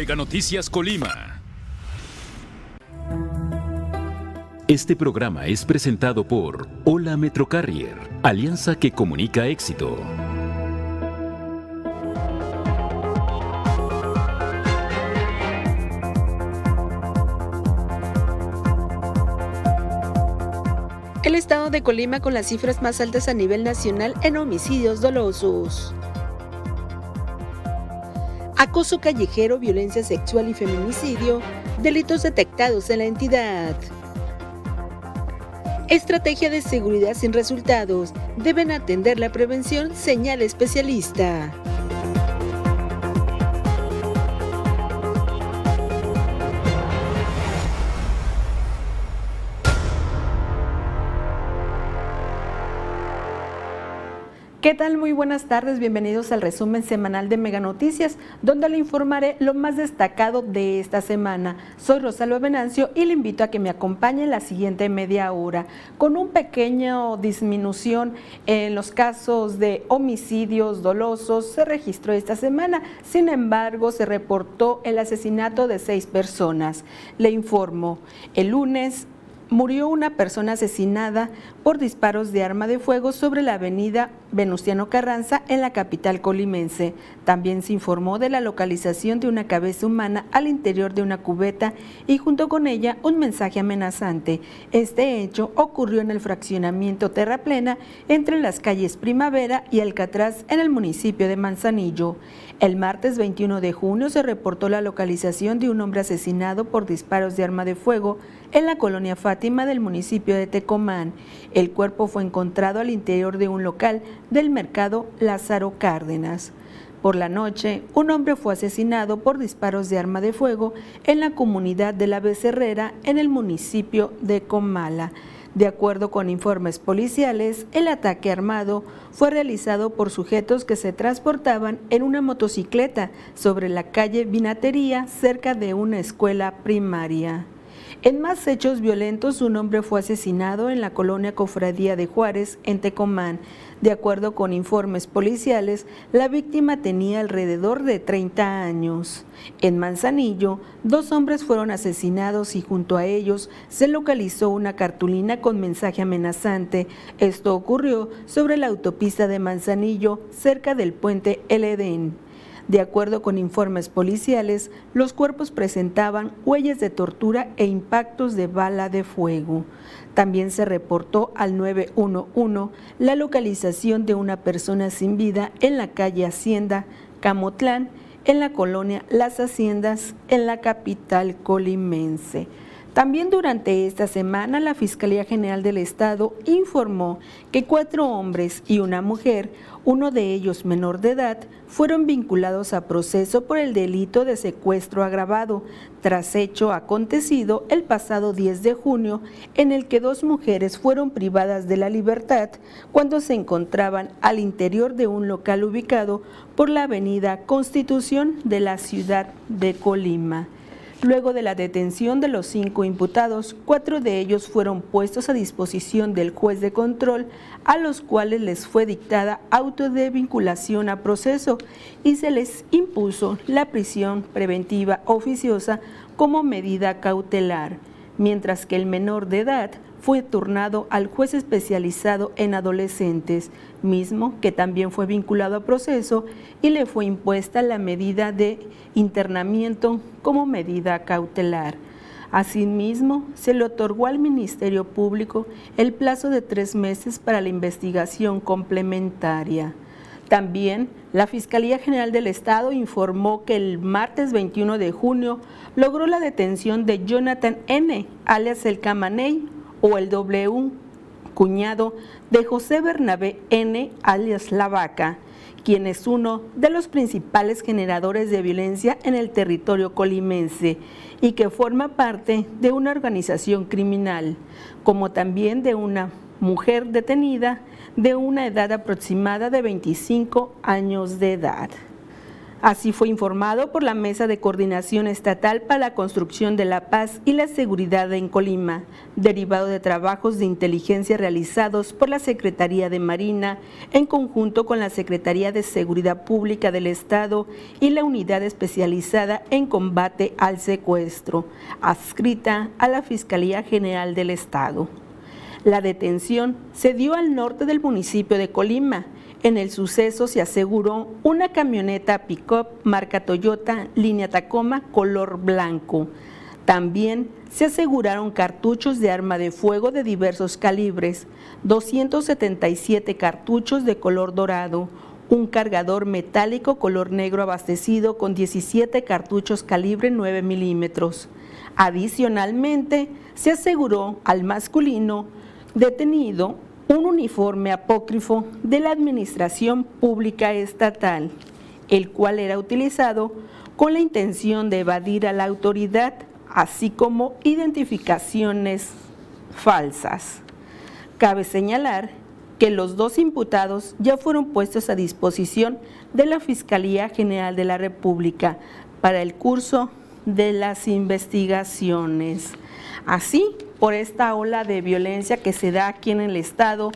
Mega Noticias Colima. Este programa es presentado por Hola Metrocarrier, alianza que comunica éxito. El estado de Colima con las cifras más altas a nivel nacional en homicidios dolosos. Acoso callejero, violencia sexual y feminicidio, delitos detectados en la entidad. Estrategia de seguridad sin resultados. Deben atender la prevención, señal especialista. ¿Qué tal? Muy buenas tardes, bienvenidos al resumen semanal de Mega Noticias, donde le informaré lo más destacado de esta semana. Soy Rosalba Venancio y le invito a que me acompañe la siguiente media hora, con un pequeño disminución en los casos de homicidios dolosos se registró esta semana, sin embargo se reportó el asesinato de seis personas. Le informo, el lunes murió una persona asesinada por disparos de arma de fuego sobre la avenida Venustiano Carranza en la capital colimense. También se informó de la localización de una cabeza humana al interior de una cubeta y junto con ella un mensaje amenazante. Este hecho ocurrió en el fraccionamiento Terraplena entre las calles Primavera y Alcatraz en el municipio de Manzanillo. El martes 21 de junio se reportó la localización de un hombre asesinado por disparos de arma de fuego en la colonia Fátima del municipio de Tecomán. El cuerpo fue encontrado al interior de un local del mercado Lázaro Cárdenas. Por la noche, un hombre fue asesinado por disparos de arma de fuego en la comunidad de La Becerrera, en el municipio de Comala. De acuerdo con informes policiales, el ataque armado fue realizado por sujetos que se transportaban en una motocicleta sobre la calle Vinatería cerca de una escuela primaria. En más hechos violentos, un hombre fue asesinado en la colonia Cofradía de Juárez, en Tecomán. De acuerdo con informes policiales, la víctima tenía alrededor de 30 años. En Manzanillo, dos hombres fueron asesinados y junto a ellos se localizó una cartulina con mensaje amenazante. Esto ocurrió sobre la autopista de Manzanillo, cerca del puente El Edén. De acuerdo con informes policiales, los cuerpos presentaban huellas de tortura e impactos de bala de fuego. También se reportó al 911 la localización de una persona sin vida en la calle Hacienda, Camotlán, en la colonia Las Haciendas, en la capital colimense. También durante esta semana la Fiscalía General del Estado informó que cuatro hombres y una mujer, uno de ellos menor de edad, fueron vinculados a proceso por el delito de secuestro agravado, tras hecho acontecido el pasado 10 de junio, en el que dos mujeres fueron privadas de la libertad cuando se encontraban al interior de un local ubicado por la avenida Constitución de la ciudad de Colima. Luego de la detención de los cinco imputados, cuatro de ellos fueron puestos a disposición del juez de control, a los cuales les fue dictada auto de vinculación a proceso y se les impuso la prisión preventiva oficiosa como medida cautelar, mientras que el menor de edad fue turnado al juez especializado en adolescentes, mismo que también fue vinculado a proceso y le fue impuesta la medida de internamiento como medida cautelar. Asimismo, se le otorgó al Ministerio Público el plazo de tres meses para la investigación complementaria. También la Fiscalía General del Estado informó que el martes 21 de junio logró la detención de Jonathan N., alias El Camaney, o el W, cuñado de José Bernabé N., alias La Vaca, quien es uno de los principales generadores de violencia en el territorio colimense y que forma parte de una organización criminal, como también de una mujer detenida de una edad aproximada de 25 años de edad. Así fue informado por la Mesa de Coordinación Estatal para la Construcción de la Paz y la Seguridad en Colima, derivado de trabajos de inteligencia realizados por la Secretaría de Marina en conjunto con la Secretaría de Seguridad Pública del Estado y la Unidad Especializada en Combate al Secuestro, adscrita a la Fiscalía General del Estado. La detención se dio al norte del municipio de Colima, en el suceso se aseguró una camioneta pick-up marca Toyota línea Tacoma color blanco. También se aseguraron cartuchos de arma de fuego de diversos calibres, 277 cartuchos de color dorado, un cargador metálico color negro abastecido con 17 cartuchos calibre 9 milímetros. Adicionalmente, se aseguró al masculino detenido un uniforme apócrifo de la Administración Pública Estatal, el cual era utilizado con la intención de evadir a la autoridad, así como identificaciones falsas. Cabe señalar que los dos imputados ya fueron puestos a disposición de la Fiscalía General de la República para el curso de las investigaciones. Así, por esta ola de violencia que se da aquí en el Estado,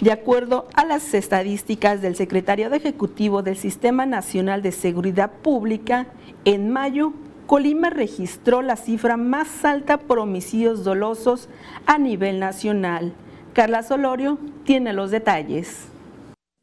de acuerdo a las estadísticas del Secretariado Ejecutivo del Sistema Nacional de Seguridad Pública, en mayo Colima registró la cifra más alta por homicidios dolosos a nivel nacional. Carla Solorio tiene los detalles.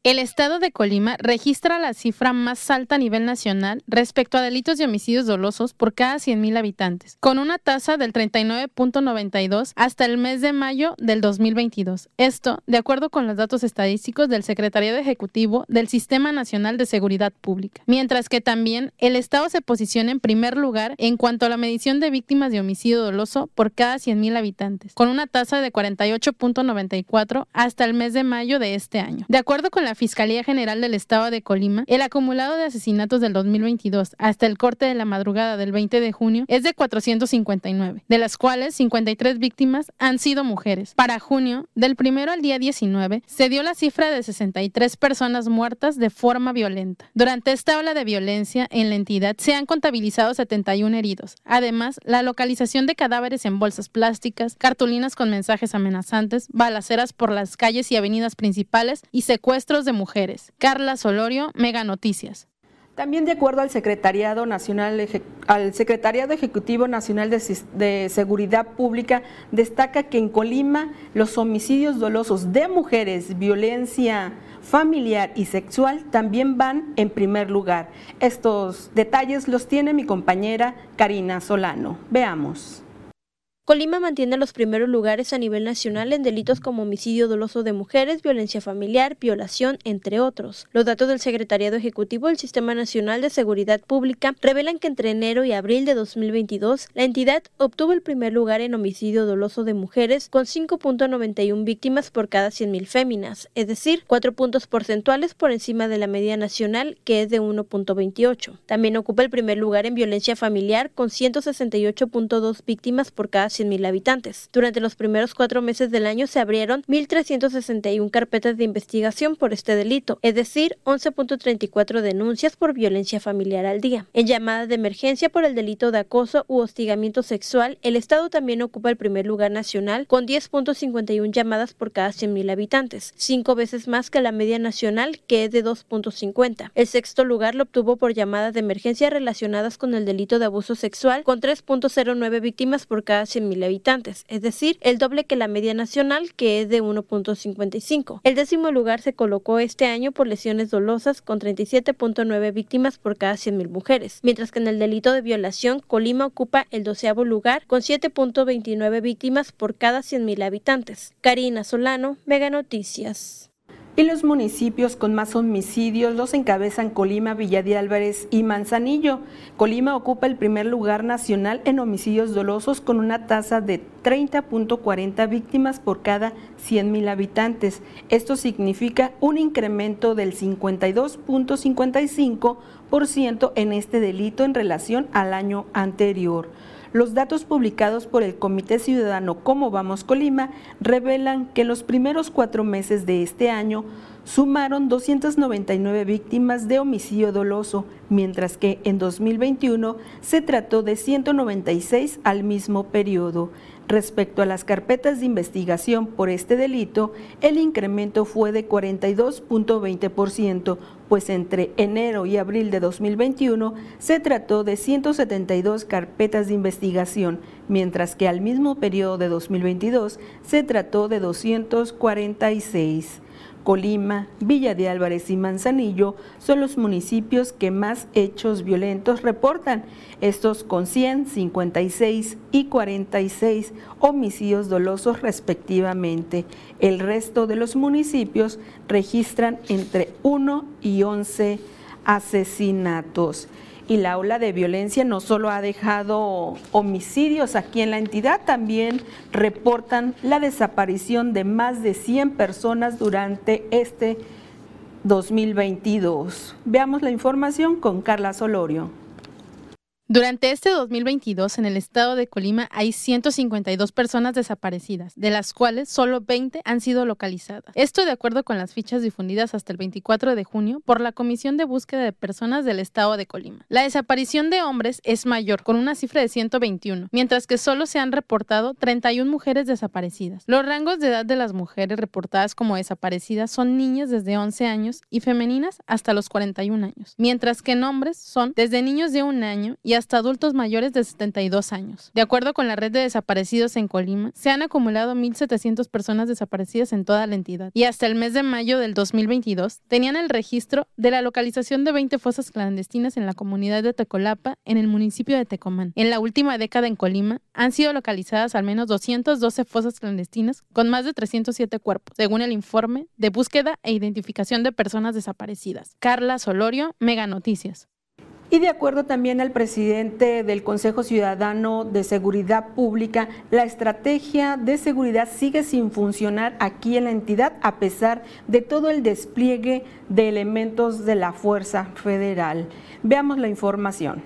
El estado de Colima registra la cifra más alta a nivel nacional respecto a delitos de homicidios dolosos por cada 100.000 habitantes, con una tasa del 39.92 hasta el mes de mayo del 2022. Esto, de acuerdo con los datos estadísticos del Secretariado Ejecutivo del Sistema Nacional de Seguridad Pública. Mientras que también el estado se posiciona en primer lugar en cuanto a la medición de víctimas de homicidio doloso por cada 100.000 habitantes, con una tasa de 48.94 hasta el mes de mayo de este año. De acuerdo con la la Fiscalía General del Estado de Colima, el acumulado de asesinatos del 2022 hasta el corte de la madrugada del 20 de junio es de 459, de las cuales 53 víctimas han sido mujeres. Para junio, del primero al día 19, se dio la cifra de 63 personas muertas de forma violenta. Durante esta ola de violencia en la entidad se han contabilizado 71 heridos. Además, la localización de cadáveres en bolsas plásticas, cartulinas con mensajes amenazantes, balaceras por las calles y avenidas principales y secuestros de Mujeres. Carla Solorio, Mega Noticias. También de acuerdo al Secretariado Nacional, al Secretariado Ejecutivo Nacional de, de, Seguridad Pública, destaca que en Colima los homicidios dolosos de mujeres, violencia familiar y sexual también van en primer lugar. Estos detalles los tiene mi compañera Karina Solano. Veamos. Colima mantiene los primeros lugares a nivel nacional en delitos como homicidio doloso de mujeres, violencia familiar, violación, entre otros. Los datos del Secretariado Ejecutivo del Sistema Nacional de Seguridad Pública revelan que entre enero y abril de 2022, la entidad obtuvo el primer lugar en homicidio doloso de mujeres con 5.91 víctimas por cada 100.000 féminas, es decir, 4 puntos porcentuales por encima de la media nacional, que es de 1.28. También ocupa el primer lugar en violencia familiar con 168.2 víctimas por cada mil habitantes. Durante los primeros cuatro meses del año se abrieron 1.361 carpetas de investigación por este delito, es decir, 11.34 denuncias por violencia familiar al día. En llamadas de emergencia por el delito de acoso u hostigamiento sexual, el Estado también ocupa el primer lugar nacional con 10.51 llamadas por cada 100.000 habitantes, cinco veces más que la media nacional que es de 2.50. El sexto lugar lo obtuvo por llamadas de emergencia relacionadas con el delito de abuso sexual con 3.09 víctimas por cada 100.000 mil habitantes, es decir, el doble que la media nacional, que es de 1.55. El décimo lugar se colocó este año por lesiones dolosas, con 37.9 víctimas por cada 100.000 mujeres, mientras que en el delito de violación, Colima ocupa el doceavo lugar, con 7.29 víctimas por cada 100.000 habitantes. Karina Solano, Mega Noticias y los municipios con más homicidios los encabezan Colima, Villa de Álvarez y Manzanillo. Colima ocupa el primer lugar nacional en homicidios dolosos con una tasa de 30.40 víctimas por cada 100.000 habitantes. Esto significa un incremento del 52.55% en este delito en relación al año anterior. Los datos publicados por el Comité Ciudadano Cómo Vamos Colima revelan que los primeros cuatro meses de este año sumaron 299 víctimas de homicidio doloso, mientras que en 2021 se trató de 196 al mismo periodo. Respecto a las carpetas de investigación por este delito, el incremento fue de 42.20%, pues entre enero y abril de 2021 se trató de 172 carpetas de investigación, mientras que al mismo periodo de 2022 se trató de 246. Colima, Villa de Álvarez y Manzanillo son los municipios que más hechos violentos reportan, estos con 156 y 46 homicidios dolosos respectivamente. El resto de los municipios registran entre 1 y 11 asesinatos y la ola de violencia no solo ha dejado homicidios aquí en la entidad, también reportan la desaparición de más de 100 personas durante este 2022. Veamos la información con Carla Solorio. Durante este 2022 en el estado de Colima hay 152 personas desaparecidas, de las cuales solo 20 han sido localizadas. Esto de acuerdo con las fichas difundidas hasta el 24 de junio por la Comisión de Búsqueda de Personas del estado de Colima. La desaparición de hombres es mayor, con una cifra de 121, mientras que solo se han reportado 31 mujeres desaparecidas. Los rangos de edad de las mujeres reportadas como desaparecidas son niñas desde 11 años y femeninas hasta los 41 años, mientras que en hombres son desde niños de un año y hasta adultos mayores de 72 años. De acuerdo con la red de desaparecidos en Colima, se han acumulado 1.700 personas desaparecidas en toda la entidad y hasta el mes de mayo del 2022 tenían el registro de la localización de 20 fosas clandestinas en la comunidad de Tecolapa, en el municipio de Tecomán. En la última década en Colima han sido localizadas al menos 212 fosas clandestinas con más de 307 cuerpos, según el informe de búsqueda e identificación de personas desaparecidas. Carla Solorio, Mega Noticias. Y de acuerdo también al presidente del Consejo Ciudadano de Seguridad Pública, la estrategia de seguridad sigue sin funcionar aquí en la entidad a pesar de todo el despliegue de elementos de la Fuerza Federal. Veamos la información.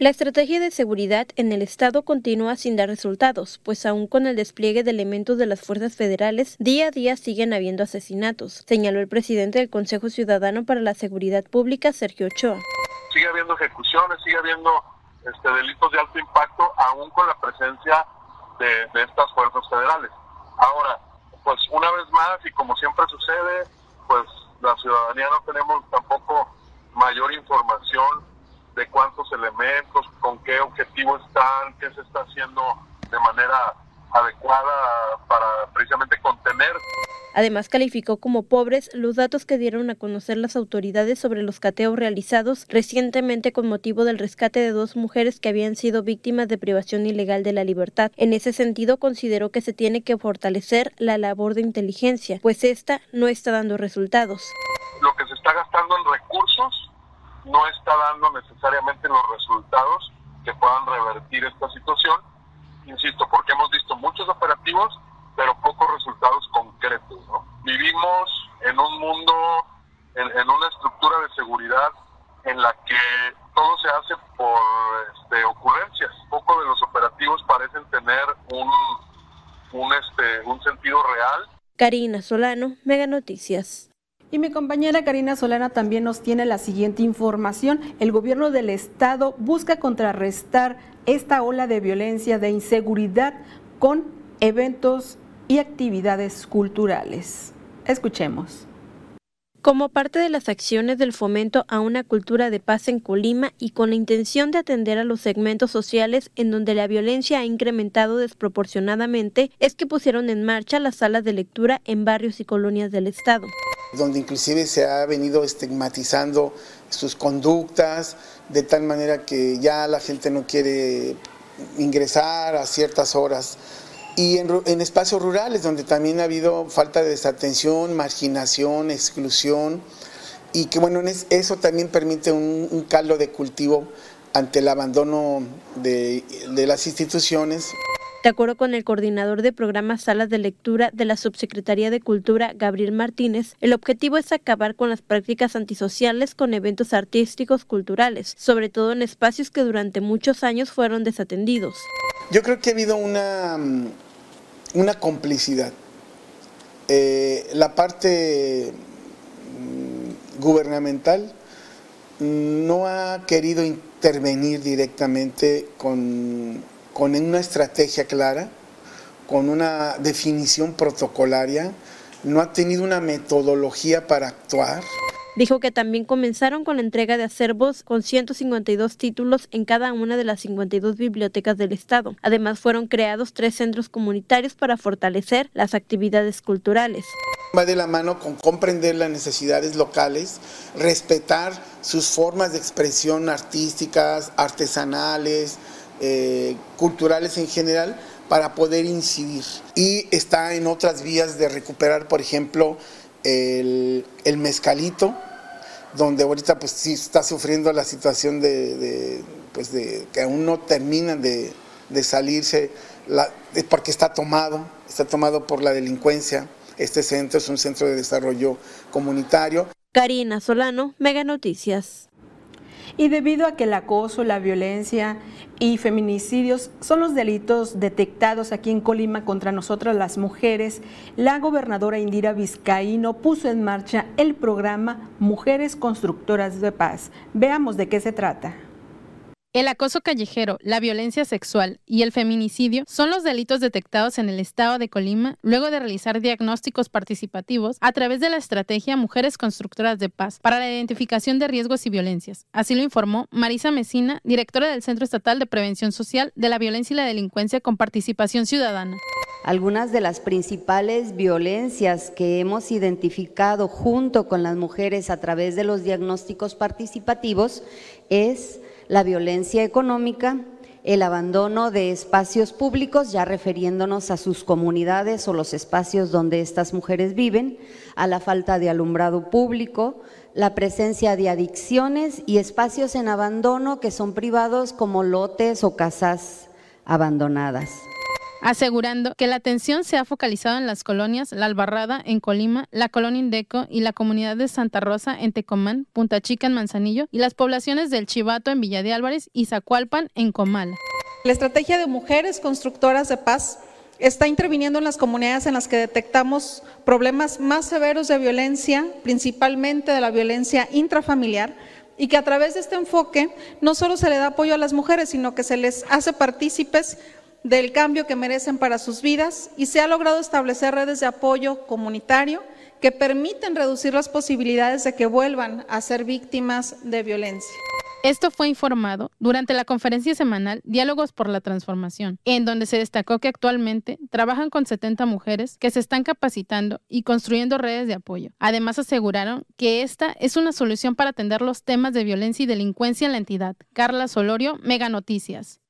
La estrategia de seguridad en el Estado continúa sin dar resultados, pues aún con el despliegue de elementos de las fuerzas federales, día a día siguen habiendo asesinatos, señaló el presidente del Consejo Ciudadano para la Seguridad Pública, Sergio Ochoa sigue habiendo ejecuciones, sigue habiendo este, delitos de alto impacto, aún con la presencia de, estas fuerzas federales. Ahora, pues una vez más, y como siempre sucede, pues la ciudadanía no tenemos tampoco mayor información de cuántos elementos, con qué objetivo están, qué se está haciendo de manera adecuada para precisamente contener Además, calificó como pobres los datos que dieron a conocer las autoridades sobre los cateos realizados recientemente con motivo del rescate de dos mujeres que habían sido víctimas de privación ilegal de la libertad. En ese sentido, consideró que se tiene que fortalecer la labor de inteligencia, pues esta no está dando resultados. Lo que se está gastando en recursos no está dando necesariamente los resultados que puedan revertir esta situación. Insisto, porque hemos visto muchos operativos pero pocos resultados concretos. Vivimos en un mundo, en, una estructura de seguridad en la que todo se hace por este, ocurrencias. Poco de los operativos parecen tener un, un, este, un sentido real. Karina Solano, Mega Noticias. Y mi compañera Karina Solana también nos tiene la siguiente información. El gobierno del estado busca contrarrestar esta ola de violencia, de inseguridad con eventos y actividades culturales. Escuchemos. Como parte de las acciones del fomento a una cultura de paz en Colima y con la intención de atender a los segmentos sociales en donde la violencia ha incrementado desproporcionadamente, es que pusieron en marcha las salas de lectura en barrios y colonias del Estado. Donde inclusive se ha venido estigmatizando sus conductas de tal manera que ya la gente no quiere ingresar a ciertas horas y en, espacios rurales donde también ha habido falta de desatención, marginación, exclusión y que bueno, eso también permite un, caldo de cultivo ante el abandono de, de las instituciones. De acuerdo con el coordinador de programas Salas de Lectura de la Subsecretaría de Cultura, Gabriel Martínez, el objetivo es acabar con las prácticas antisociales con eventos artísticos culturales, sobre todo en espacios que durante muchos años fueron desatendidos. Yo creo que ha habido una, mm, una complicidad. Eh, la parte mm, gubernamental no ha querido intervenir directamente con con una estrategia clara, con una definición protocolaria, no ha tenido una metodología para actuar. Dijo que también comenzaron con la entrega de acervos con 152 títulos en cada una de las 52 bibliotecas del Estado. Además, fueron creados tres centros comunitarios para fortalecer las actividades culturales. Va de la mano con comprender las necesidades locales, respetar sus formas de expresión artísticas, artesanales, eh, culturales en general para poder incidir. Y está en otras vías de recuperar, por ejemplo, el, mezcalito, donde ahorita pues sí está sufriendo la situación de, pues de que aún no terminan de, salirse, porque está tomado, está tomado por la delincuencia. Este centro es un centro de desarrollo comunitario. Karina Solano, Mega Noticias. Y debido a que el acoso, la violencia y feminicidios son los delitos detectados aquí en Colima contra nosotras las mujeres, la gobernadora Indira Vizcaíno puso en marcha el programa Mujeres Constructoras de Paz. Veamos de qué se trata. El acoso callejero, la violencia sexual y el feminicidio son los delitos detectados en el estado de Colima luego de realizar diagnósticos participativos a través de la estrategia Mujeres Constructoras de Paz para la identificación de riesgos y violencias. Así lo informó Marisa Mesina, directora del Centro Estatal de Prevención Social de la Violencia y la Delincuencia con Participación Ciudadana. Algunas de las principales violencias que hemos identificado junto con las mujeres a través de los diagnósticos participativos es la violencia económica, el abandono de espacios públicos, ya refiriéndonos a sus comunidades o los espacios donde estas mujeres viven, a la falta de alumbrado público, la presencia de adicciones y espacios en abandono que son privados como lotes o casas abandonadas asegurando que la atención se ha focalizado en las colonias La Albarrada en Colima, la colonia Indeco y la comunidad de Santa Rosa en Tecomán, Punta Chica en Manzanillo y las poblaciones del Chivato en Villa de Álvarez y Zacualpan en Comala. La estrategia de mujeres constructoras de paz está interviniendo en las comunidades en las que detectamos problemas más severos de violencia, principalmente de la violencia intrafamiliar, y que a través de este enfoque no solo se le da apoyo a las mujeres, sino que se les hace partícipes del cambio que merecen para sus vidas y se ha logrado establecer redes de apoyo comunitario que permiten reducir las posibilidades de que vuelvan a ser víctimas de violencia. Esto fue informado durante la conferencia semanal Diálogos por la Transformación, en donde se destacó que actualmente trabajan con 70 mujeres que se están capacitando y construyendo redes de apoyo. Además aseguraron que esta es una solución para atender los temas de violencia y delincuencia en la entidad. Carla Solorio, Mega Noticias.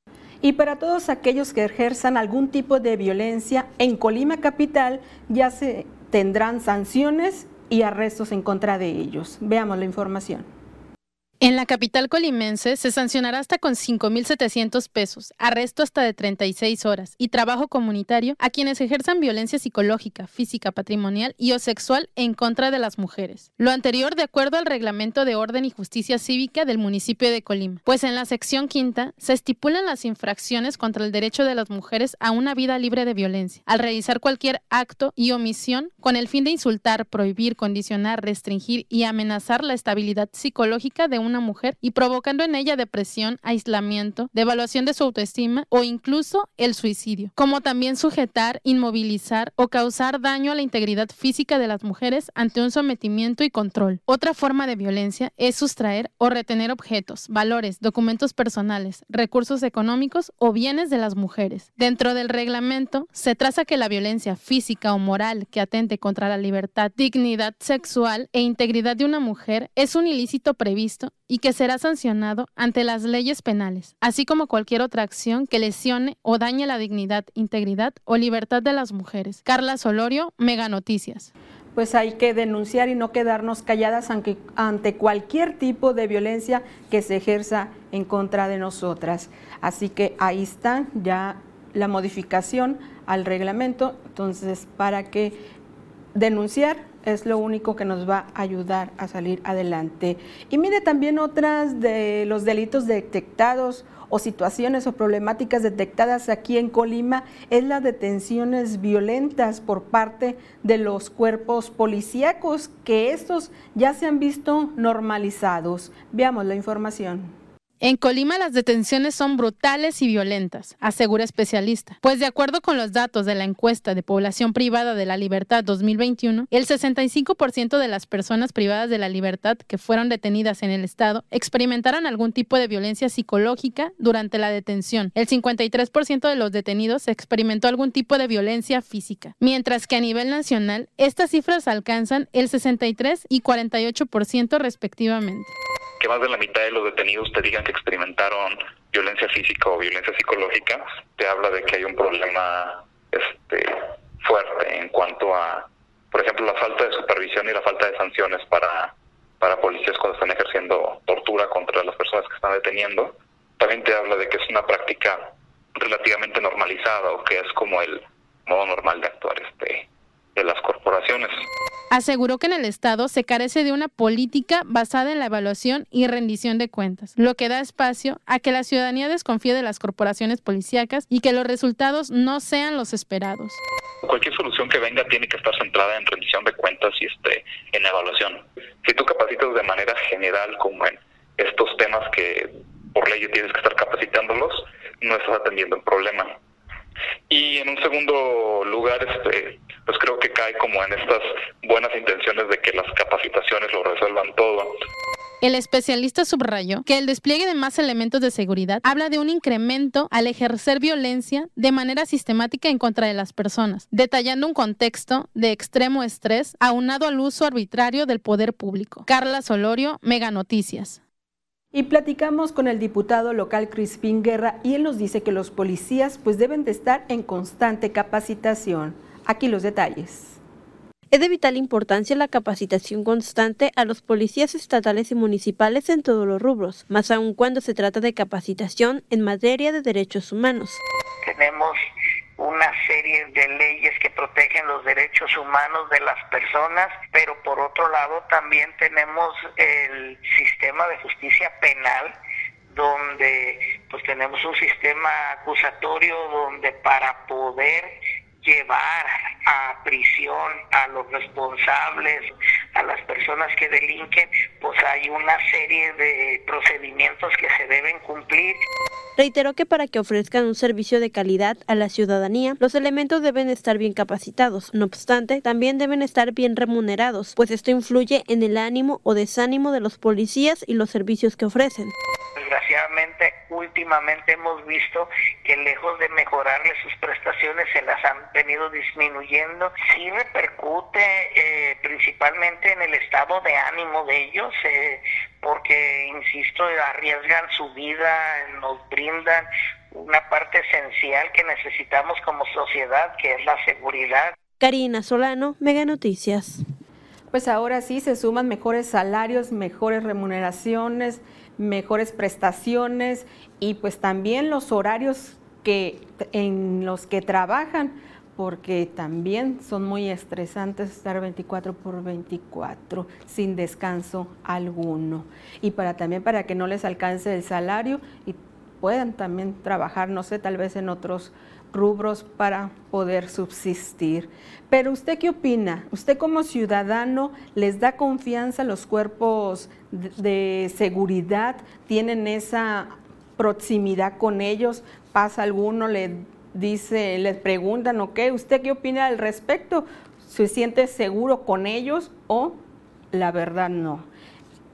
Y para todos aquellos que ejerzan algún tipo de violencia en Colima Capital, ya se tendrán sanciones y arrestos en contra de ellos. Veamos la información. En la capital colimense se sancionará hasta con 5.700 pesos, arresto hasta de 36 horas y trabajo comunitario a quienes ejerzan violencia psicológica, física, patrimonial y o sexual en contra de las mujeres. Lo anterior de acuerdo al Reglamento de Orden y Justicia Cívica del municipio de Colima, pues en la sección quinta se estipulan las infracciones contra el derecho de las mujeres a una vida libre de violencia, al realizar cualquier acto y omisión con el fin de insultar, prohibir, condicionar, restringir y amenazar la estabilidad psicológica de una mujer y provocando en ella depresión, aislamiento, devaluación de su autoestima o incluso el suicidio, como también sujetar, inmovilizar o causar daño a la integridad física de las mujeres ante un sometimiento y control. Otra forma de violencia es sustraer o retener objetos, valores, documentos personales, recursos económicos o bienes de las mujeres. Dentro del reglamento se traza que la violencia física o moral que atente contra la libertad, dignidad sexual e integridad de una mujer es un ilícito previsto y que será sancionado ante las leyes penales, así como cualquier otra acción que lesione o dañe la dignidad, integridad o libertad de las mujeres. Carla Solorio, Mega Noticias pues hay que denunciar y no quedarnos calladas ante, cualquier tipo de violencia que se ejerza en contra de nosotras. Así que ahí están ya la modificación al reglamento, entonces para que denunciar es lo único que nos va a ayudar a salir adelante. Y mire también otras de los delitos detectados o situaciones o problemáticas detectadas aquí en Colima es las detenciones violentas por parte de los cuerpos policíacos, que estos ya se han visto normalizados. Veamos la información. En Colima las detenciones son brutales y violentas, asegura especialista, pues de acuerdo con los datos de la encuesta de población privada de la libertad 2021, el 65% de las personas privadas de la libertad que fueron detenidas en el estado experimentaron algún tipo de violencia psicológica durante la detención. El 53% de los detenidos experimentó algún tipo de violencia física, mientras que a nivel nacional estas cifras alcanzan el 63 y 48% respectivamente que más de la mitad de los detenidos te digan que experimentaron violencia física o violencia psicológica, te habla de que hay un problema este, fuerte en cuanto a, por ejemplo, la falta de supervisión y la falta de sanciones para, para policías cuando están ejerciendo tortura contra las personas que están deteniendo. También te habla de que es una práctica relativamente normalizada o que es como el modo normal de actuar este de las corporaciones. Aseguró que en el Estado se carece de una política basada en la evaluación y rendición de cuentas, lo que da espacio a que la ciudadanía desconfíe de las corporaciones policíacas y que los resultados no sean los esperados. Cualquier solución que venga tiene que estar centrada en rendición de cuentas y este, en evaluación. Si tú capacitas de manera general como en estos temas que por ley tienes que estar capacitándolos, no estás atendiendo el problema. Y en un segundo lugar, este, pues creo que cae como en estas buenas intenciones de que las capacitaciones lo resuelvan todo. El especialista subrayó que el despliegue de más elementos de seguridad habla de un incremento al ejercer violencia de manera sistemática en contra de las personas, detallando un contexto de extremo estrés aunado al uso arbitrario del poder público. Carla Solorio, Mega Noticias. Y platicamos con el diputado local Crispín Guerra y él nos dice que los policías pues deben de estar en constante capacitación. Aquí los detalles. Es de vital importancia la capacitación constante a los policías estatales y municipales en todos los rubros, más aún cuando se trata de capacitación en materia de derechos humanos. Tenemos una serie de leyes que protegen los derechos humanos de las personas, pero por otro lado también tenemos el sistema de justicia penal donde pues tenemos un sistema acusatorio donde para poder llevar a prisión a los responsables, a las personas que delinquen, pues hay una serie de procedimientos que se deben cumplir. Reiteró que para que ofrezcan un servicio de calidad a la ciudadanía, los elementos deben estar bien capacitados. No obstante, también deben estar bien remunerados, pues esto influye en el ánimo o desánimo de los policías y los servicios que ofrecen desgraciadamente últimamente hemos visto que lejos de mejorarle sus prestaciones se las han venido disminuyendo. Sí repercute eh, principalmente en el estado de ánimo de ellos, eh, porque, insisto, arriesgan su vida, nos brindan una parte esencial que necesitamos como sociedad, que es la seguridad. Karina Solano, Mega Noticias. Pues ahora sí se suman mejores salarios, mejores remuneraciones, mejores prestaciones y pues también los horarios que, en los que trabajan, porque también son muy estresantes estar 24 por 24 sin descanso alguno. Y para también para que no les alcance el salario y puedan también trabajar, no sé, tal vez en otros rubros para poder subsistir. Pero usted qué opina? ¿Usted como ciudadano les da confianza a los cuerpos de, seguridad? ¿Tienen esa proximidad con ellos? ¿Pasa alguno, le dice, les preguntan, ok, ¿usted qué opina al respecto? ¿Se siente seguro con ellos o la verdad no?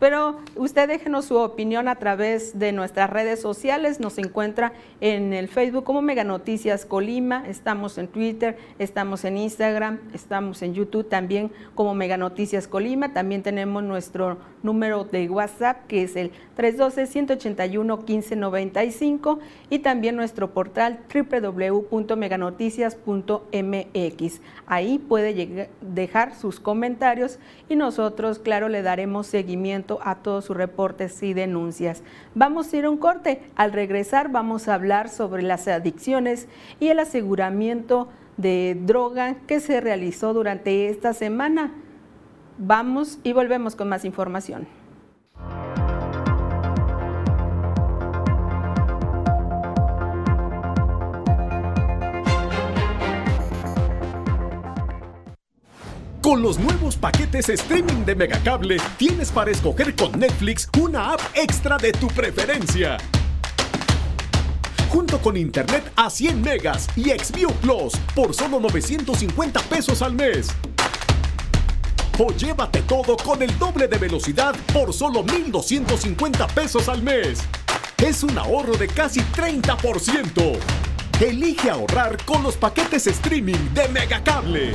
Pero usted déjenos su opinión a través de nuestras redes sociales. Nos encuentra en el Facebook como Mega Noticias Colima. Estamos en Twitter, estamos en Instagram, estamos en YouTube también como Mega Noticias Colima. También tenemos nuestro número de WhatsApp que es el 312-181-1595 y también nuestro portal www.meganoticias.mx. Ahí puede dejar sus comentarios y nosotros, claro, le daremos seguimiento a todos sus reportes y denuncias. Vamos a ir un corte. Al regresar vamos a hablar sobre las adicciones y el aseguramiento de droga que se realizó durante esta semana. Vamos y volvemos con más información. Con los nuevos paquetes streaming de Megacable, tienes para escoger con Netflix una app extra de tu preferencia. Junto con internet a 100 megas y Xview Plus por solo 950 pesos al mes. O llévate todo con el doble de velocidad por solo 1250 pesos al mes. Es un ahorro de casi 30%. Elige ahorrar con los paquetes streaming de Megacable.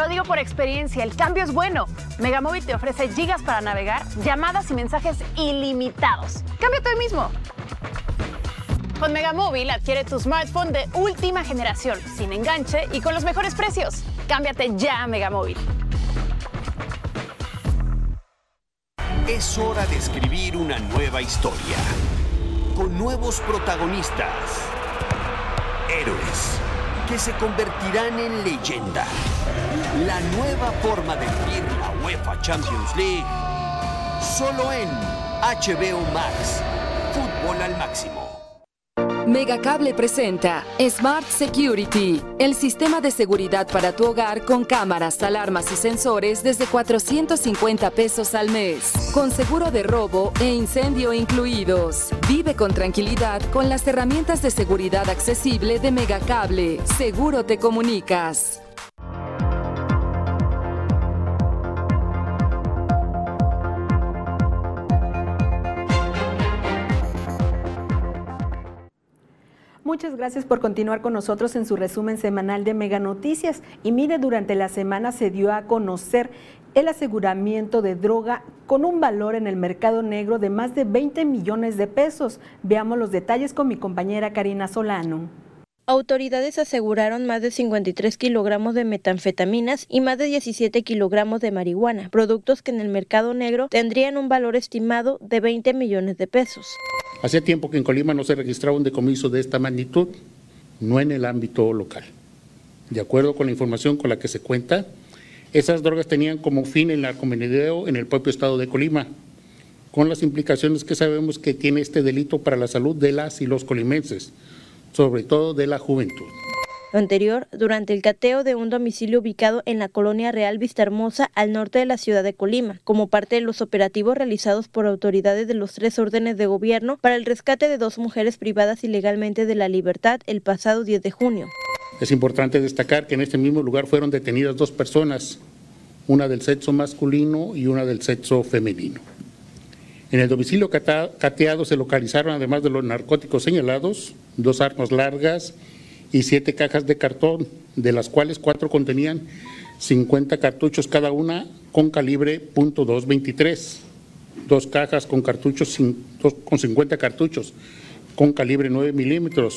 Lo digo por experiencia, el cambio es bueno. Megamóvil te ofrece gigas para navegar, llamadas y mensajes ilimitados. Cámbiate hoy mismo. Con Megamóvil adquiere tu smartphone de última generación, sin enganche y con los mejores precios. Cámbiate ya a Megamóvil. Es hora de escribir una nueva historia. Con nuevos protagonistas. Héroes que se convertirán en leyenda. La nueva forma de vivir la UEFA Champions League. Solo en HBO Max. Fútbol al máximo. Megacable presenta Smart Security, el sistema de seguridad para tu hogar con cámaras, alarmas y sensores desde 450 pesos al mes, con seguro de robo e incendio incluidos. Vive con tranquilidad con las herramientas de seguridad accesible de Megacable. Seguro te comunicas. Muchas gracias por continuar con nosotros en su resumen semanal de Mega Noticias. Y mire, durante la semana se dio a conocer el aseguramiento de droga con un valor en el mercado negro de más de 20 millones de pesos. Veamos los detalles con mi compañera Karina Solano. Autoridades aseguraron más de 53 kilogramos de metanfetaminas y más de 17 kilogramos de marihuana, productos que en el mercado negro tendrían un valor estimado de 20 millones de pesos. Hacía tiempo que en Colima no se registraba un decomiso de esta magnitud, no en el ámbito local. De acuerdo con la información con la que se cuenta, esas drogas tenían como fin el narcomenudeo en el propio estado de Colima, con las implicaciones que sabemos que tiene este delito para la salud de las y los colimenses, sobre todo de la juventud. Lo anterior, durante el cateo de un domicilio ubicado en la colonia Real Vista Hermosa, al norte de la ciudad de Colima, como parte de los operativos realizados por autoridades de los tres órdenes de gobierno para el rescate de dos mujeres privadas ilegalmente de la libertad el pasado 10 de junio. Es importante destacar que en este mismo lugar fueron detenidas dos personas, una del sexo masculino y una del sexo femenino. En el domicilio cateado se localizaron, además de los narcóticos señalados, dos armas largas y siete cajas de cartón, de las cuales cuatro contenían 50 cartuchos cada una con calibre .223, dos cajas con cartuchos con 50 cartuchos con calibre 9 milímetros.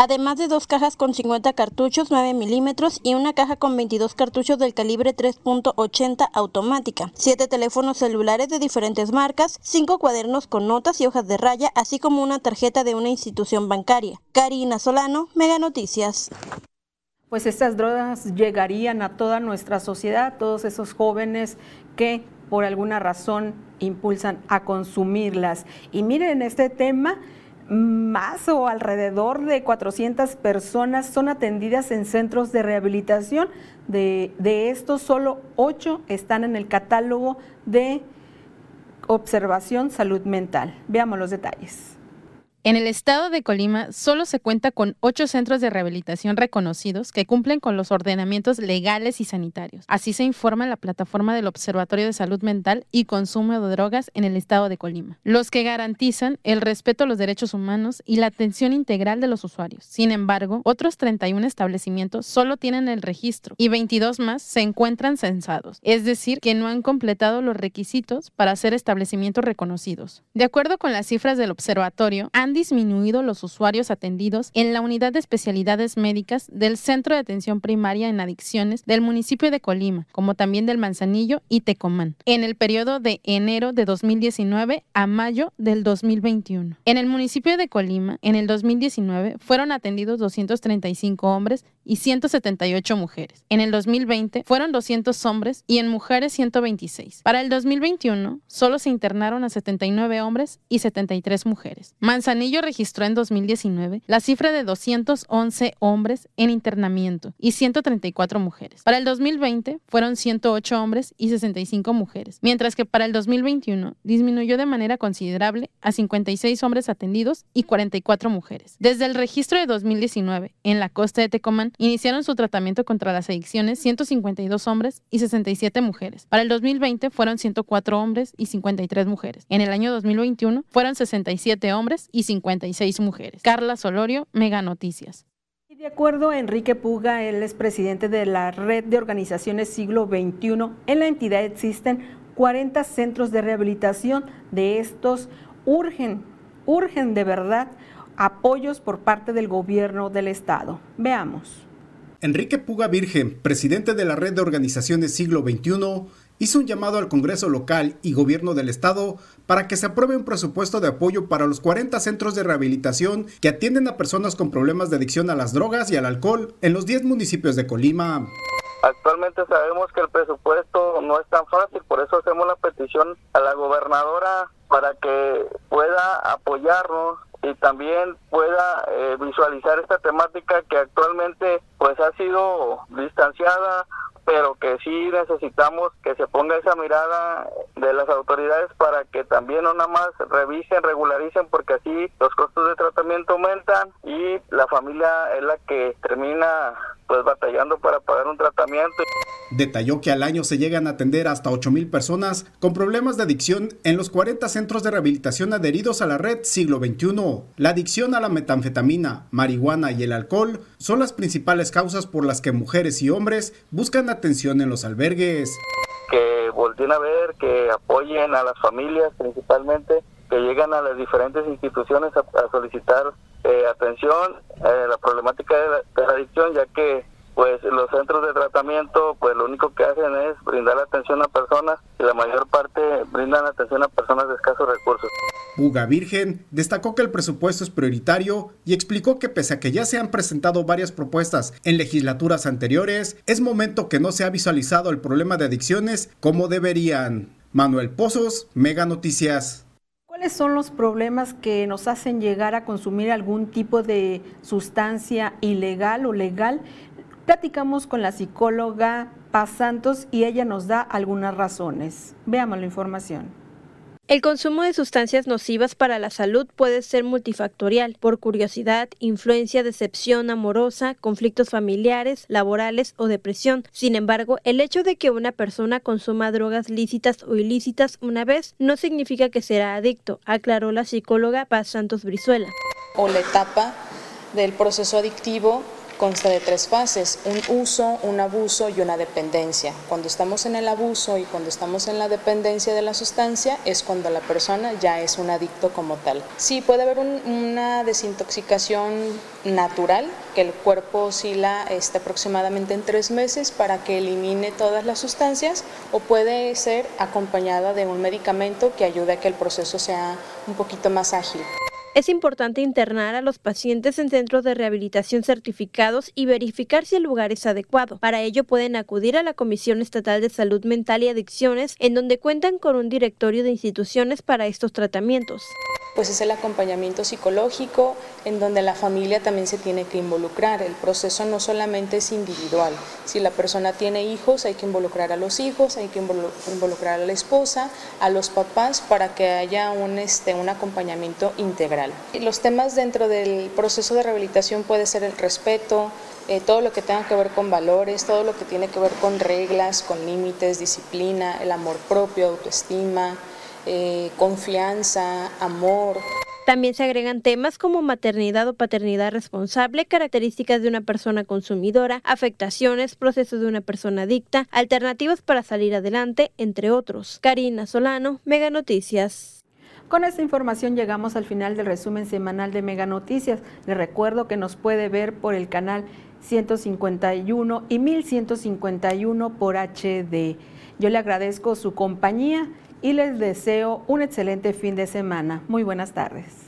Además de dos cajas con 50 cartuchos 9 milímetros y una caja con 22 cartuchos del calibre 3.80 automática, siete teléfonos celulares de diferentes marcas, cinco cuadernos con notas y hojas de raya, así como una tarjeta de una institución bancaria. Karina Solano, Mega Noticias. Pues estas drogas llegarían a toda nuestra sociedad, todos esos jóvenes que por alguna razón impulsan a consumirlas. Y miren este tema, más o alrededor de 400 personas son atendidas en centros de rehabilitación. De, de estos, solo 8 están en el catálogo de observación salud mental. Veamos los detalles. En el estado de Colima solo se cuenta con ocho centros de rehabilitación reconocidos que cumplen con los ordenamientos legales y sanitarios. Así se informa en la plataforma del Observatorio de Salud Mental y Consumo de Drogas en el estado de Colima, los que garantizan el respeto a los derechos humanos y la atención integral de los usuarios. Sin embargo, otros 31 establecimientos solo tienen el registro y 22 más se encuentran censados, es decir, que no han completado los requisitos para ser establecimientos reconocidos. De acuerdo con las cifras del observatorio, han disminuido los usuarios atendidos en la unidad de especialidades médicas del Centro de Atención Primaria en Adicciones del municipio de Colima, como también del Manzanillo y Tecomán, en el periodo de enero de 2019 a mayo del 2021. En el municipio de Colima, en el 2019, fueron atendidos 235 hombres y 178 mujeres. En el 2020 fueron 200 hombres y en mujeres 126. Para el 2021 solo se internaron a 79 hombres y 73 mujeres. Manzanillo registró en 2019 la cifra de 211 hombres en internamiento y 134 mujeres. Para el 2020 fueron 108 hombres y 65 mujeres, mientras que para el 2021 disminuyó de manera considerable a 56 hombres atendidos y 44 mujeres. Desde el registro de 2019 en la costa de Tecomán Iniciaron su tratamiento contra las adicciones 152 hombres y 67 mujeres. Para el 2020 fueron 104 hombres y 53 mujeres. En el año 2021 fueron 67 hombres y 56 mujeres. Carla Solorio, Mega Noticias. De acuerdo a Enrique Puga, él es presidente de la Red de Organizaciones Siglo XXI. En la entidad existen 40 centros de rehabilitación. De estos urgen, urgen de verdad apoyos por parte del gobierno del estado. Veamos. Enrique Puga Virgen, presidente de la Red de Organizaciones Siglo XXI, hizo un llamado al Congreso local y gobierno del Estado para que se apruebe un presupuesto de apoyo para los 40 centros de rehabilitación que atienden a personas con problemas de adicción a las drogas y al alcohol en los 10 municipios de Colima. Actualmente sabemos que el presupuesto no es tan fácil, por eso hacemos la petición a la gobernadora para que pueda apoyarnos y también pueda eh, visualizar esta temática que actualmente pues ha sido distanciada pero que sí necesitamos que se ponga esa mirada de las autoridades para que también no nada más revisen, regularicen, porque así los costos de tratamiento aumentan y la familia es la que termina pues batallando para pagar un tratamiento. Detalló que al año se llegan a atender hasta 8 mil personas con problemas de adicción en los 40 centros de rehabilitación adheridos a la red siglo XXI. La adicción a la metanfetamina, marihuana y el alcohol son las principales causas por las que mujeres y hombres buscan atención en los albergues. Que volteen a ver, que apoyen a las familias principalmente, que llegan a las diferentes instituciones a, solicitar eh, atención a la problemática de la adicción, ya que pues los centros de tratamiento pues lo único que hacen es brindar atención a personas y la mayor parte brindan atención a personas de escasos recursos. Buga Virgen destacó que el presupuesto es prioritario y explicó que pese a que ya se han presentado varias propuestas en legislaturas anteriores, es momento que no se ha visualizado el problema de adicciones como deberían. Manuel Pozos, Mega Noticias. ¿Cuáles son los problemas que nos hacen llegar a consumir algún tipo de sustancia ilegal o legal? Platicamos con la psicóloga Paz Santos y ella nos da algunas razones. Veamos la información. El consumo de sustancias nocivas para la salud puede ser multifactorial, por curiosidad, influencia, decepción amorosa, conflictos familiares, laborales o depresión. Sin embargo, el hecho de que una persona consuma drogas lícitas o ilícitas una vez no significa que será adicto, aclaró la psicóloga Paz Santos Brizuela. O la etapa del proceso adictivo consta de tres fases, un uso, un abuso y una dependencia. Cuando estamos en el abuso y cuando estamos en la dependencia de la sustancia es cuando la persona ya es un adicto como tal. Sí, puede haber una desintoxicación natural, que el cuerpo oscila este, aproximadamente en tres meses para que elimine todas las sustancias o puede ser acompañada de un medicamento que ayude a que el proceso sea un poquito más ágil. Es importante internar a los pacientes en centros de rehabilitación certificados y verificar si el lugar es adecuado. Para ello pueden acudir a la Comisión Estatal de Salud Mental y Adicciones, en donde cuentan con un directorio de instituciones para estos tratamientos pues es el acompañamiento psicológico en donde la familia también se tiene que involucrar. El proceso no solamente es individual. Si la persona tiene hijos, hay que involucrar a los hijos, hay que involucrar a la esposa, a los papás para que haya un, este, un acompañamiento integral. Integral. Los temas dentro del proceso de rehabilitación puede ser el respeto, eh, todo lo que tenga que ver con valores, todo lo que tiene que ver con reglas, con límites, disciplina, el amor propio, autoestima, eh, confianza, amor. También se agregan temas como maternidad o paternidad responsable, características de una persona consumidora, afectaciones, procesos de una persona adicta, alternativas para salir adelante, entre otros. Karina Solano, Mega Noticias. Con esta información llegamos al final del resumen semanal de Mega Noticias. Les recuerdo que nos puede ver por el canal 151 y 1151 por HD. Yo le agradezco su compañía y les deseo un excelente fin de semana. Muy buenas tardes.